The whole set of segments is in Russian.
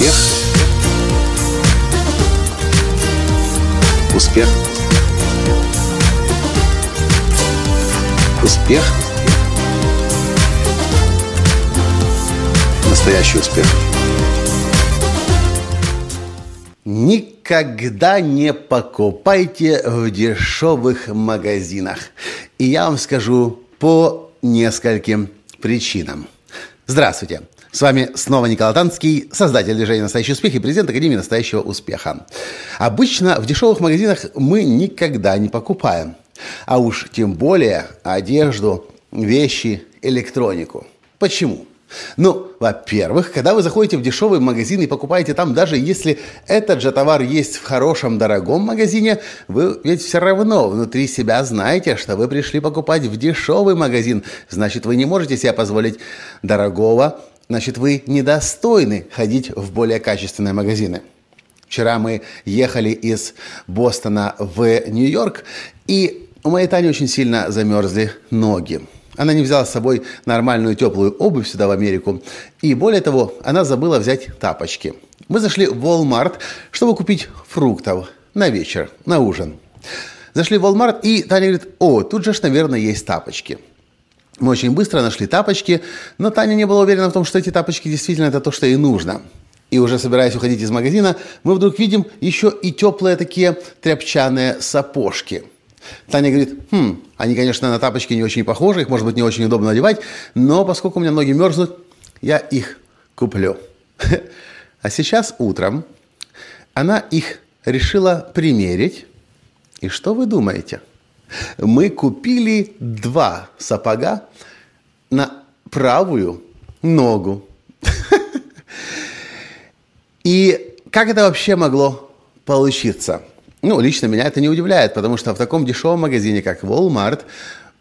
Успех. Успех. Успех. Настоящий успех. Никогда не покупайте в дешевых магазинах. И я вам скажу по нескольким причинам. Здравствуйте. С вами снова Николай Танский, создатель движения «Настоящий успех» и президент Академии «Настоящего успеха». Обычно в дешевых магазинах мы никогда не покупаем, а уж тем более одежду, вещи, электронику. Почему? Ну, во-первых, когда вы заходите в дешевый магазин и покупаете там, даже если этот же товар есть в хорошем, дорогом магазине, вы ведь все равно внутри себя знаете, что вы пришли покупать в дешевый магазин. Значит, вы не можете себе позволить дорогого, значит, вы недостойны ходить в более качественные магазины. Вчера мы ехали из Бостона в Нью-Йорк, и у моей Тани очень сильно замерзли ноги. Она не взяла с собой нормальную теплую обувь сюда, в Америку. И более того, она забыла взять тапочки. Мы зашли в Walmart, чтобы купить фруктов на вечер, на ужин. Зашли в Walmart, и Таня говорит, о, тут же, наверное, есть тапочки. Мы очень быстро нашли тапочки, но Таня не была уверена в том, что эти тапочки действительно это то, что ей нужно. И уже собираясь уходить из магазина, мы вдруг видим еще и теплые такие тряпчаные сапожки. Таня говорит, хм, они, конечно, на тапочки не очень похожи, их, может быть, не очень удобно надевать, но поскольку у меня ноги мерзнут, я их куплю. А сейчас утром она их решила примерить. И что вы думаете? Мы купили два сапога на правую ногу. И как это вообще могло получиться? Ну, лично меня это не удивляет, потому что в таком дешевом магазине, как Walmart,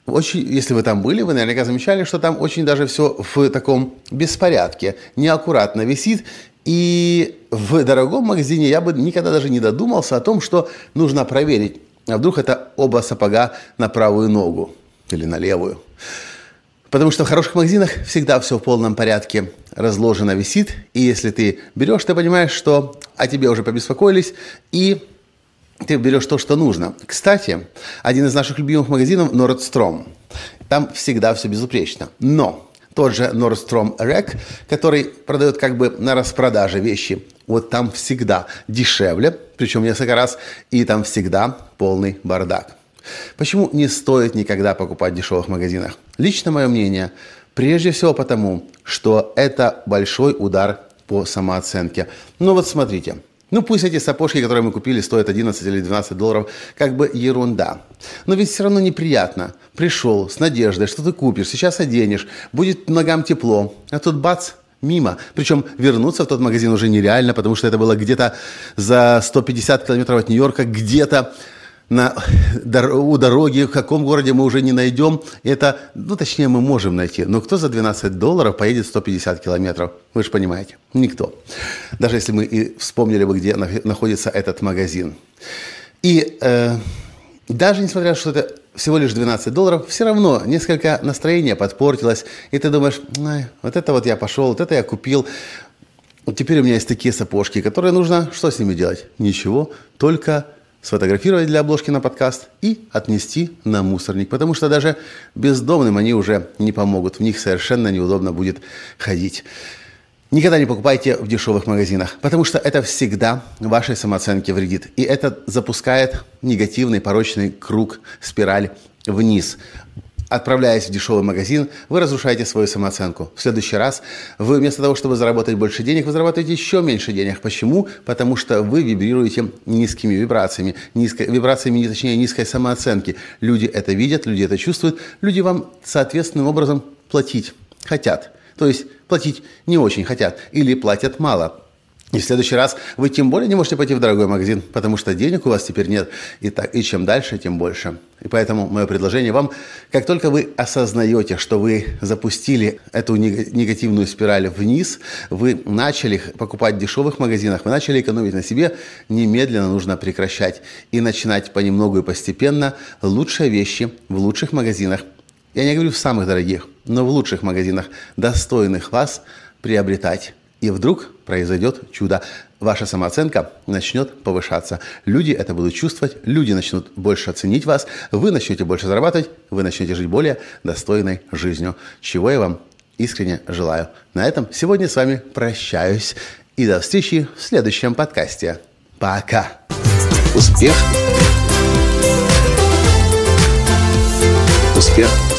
очень, если вы там были, вы наверняка замечали, что там очень даже все в таком беспорядке, неаккуратно висит. И в дорогом магазине я бы никогда даже не додумался о том, что нужно проверить, а вдруг это оба сапога на правую ногу или на левую? Потому что в хороших магазинах всегда все в полном порядке разложено, висит. И если ты берешь, ты понимаешь, что о тебе уже побеспокоились, и ты берешь то, что нужно. Кстати, один из наших любимых магазинов Nordstrom. Там всегда все безупречно. Но тот же Nordstrom Rack, который продает как бы на распродаже вещи, вот там всегда дешевле, причем несколько раз, и там всегда полный бардак. Почему не стоит никогда покупать в дешевых магазинах? Лично мое мнение, прежде всего потому, что это большой удар по самооценке. Ну вот смотрите, ну пусть эти сапожки, которые мы купили, стоят 11 или 12 долларов, как бы ерунда. Но ведь все равно неприятно. Пришел с надеждой, что ты купишь, сейчас оденешь, будет ногам тепло, а тут бац, мимо. Причем вернуться в тот магазин уже нереально, потому что это было где-то за 150 километров от Нью-Йорка, где-то на, у дороги, в каком городе мы уже не найдем. Это, ну, точнее, мы можем найти. Но кто за 12 долларов поедет 150 километров? Вы же понимаете, никто. Даже если мы и вспомнили бы, где находится этот магазин. И э, даже несмотря на то, что это всего лишь 12 долларов, все равно несколько настроение подпортилось, и ты думаешь, вот это вот я пошел, вот это я купил, вот теперь у меня есть такие сапожки, которые нужно, что с ними делать? Ничего, только сфотографировать для обложки на подкаст и отнести на мусорник, потому что даже бездомным они уже не помогут, в них совершенно неудобно будет ходить. Никогда не покупайте в дешевых магазинах, потому что это всегда вашей самооценке вредит. И это запускает негативный порочный круг, спираль вниз. Отправляясь в дешевый магазин, вы разрушаете свою самооценку. В следующий раз вы вместо того, чтобы заработать больше денег, вы зарабатываете еще меньше денег. Почему? Потому что вы вибрируете низкими вибрациями, низкой, вибрациями, точнее, низкой самооценки. Люди это видят, люди это чувствуют, люди вам соответственным образом платить хотят. То есть платить не очень хотят или платят мало. И в следующий раз вы тем более не можете пойти в дорогой магазин, потому что денег у вас теперь нет. И, так, и чем дальше, тем больше. И поэтому мое предложение вам, как только вы осознаете, что вы запустили эту негативную спираль вниз, вы начали покупать в дешевых магазинах, вы начали экономить на себе, немедленно нужно прекращать и начинать понемногу и постепенно лучшие вещи в лучших магазинах я не говорю в самых дорогих, но в лучших магазинах, достойных вас, приобретать И вдруг произойдет чудо. Ваша самооценка начнет повышаться. Люди это будут чувствовать, люди начнут больше оценить вас, вы начнете больше зарабатывать, вы начнете жить более достойной жизнью. Чего я вам искренне желаю. На этом сегодня с вами прощаюсь. И до встречи в следующем подкасте. Пока. Успех. Успех.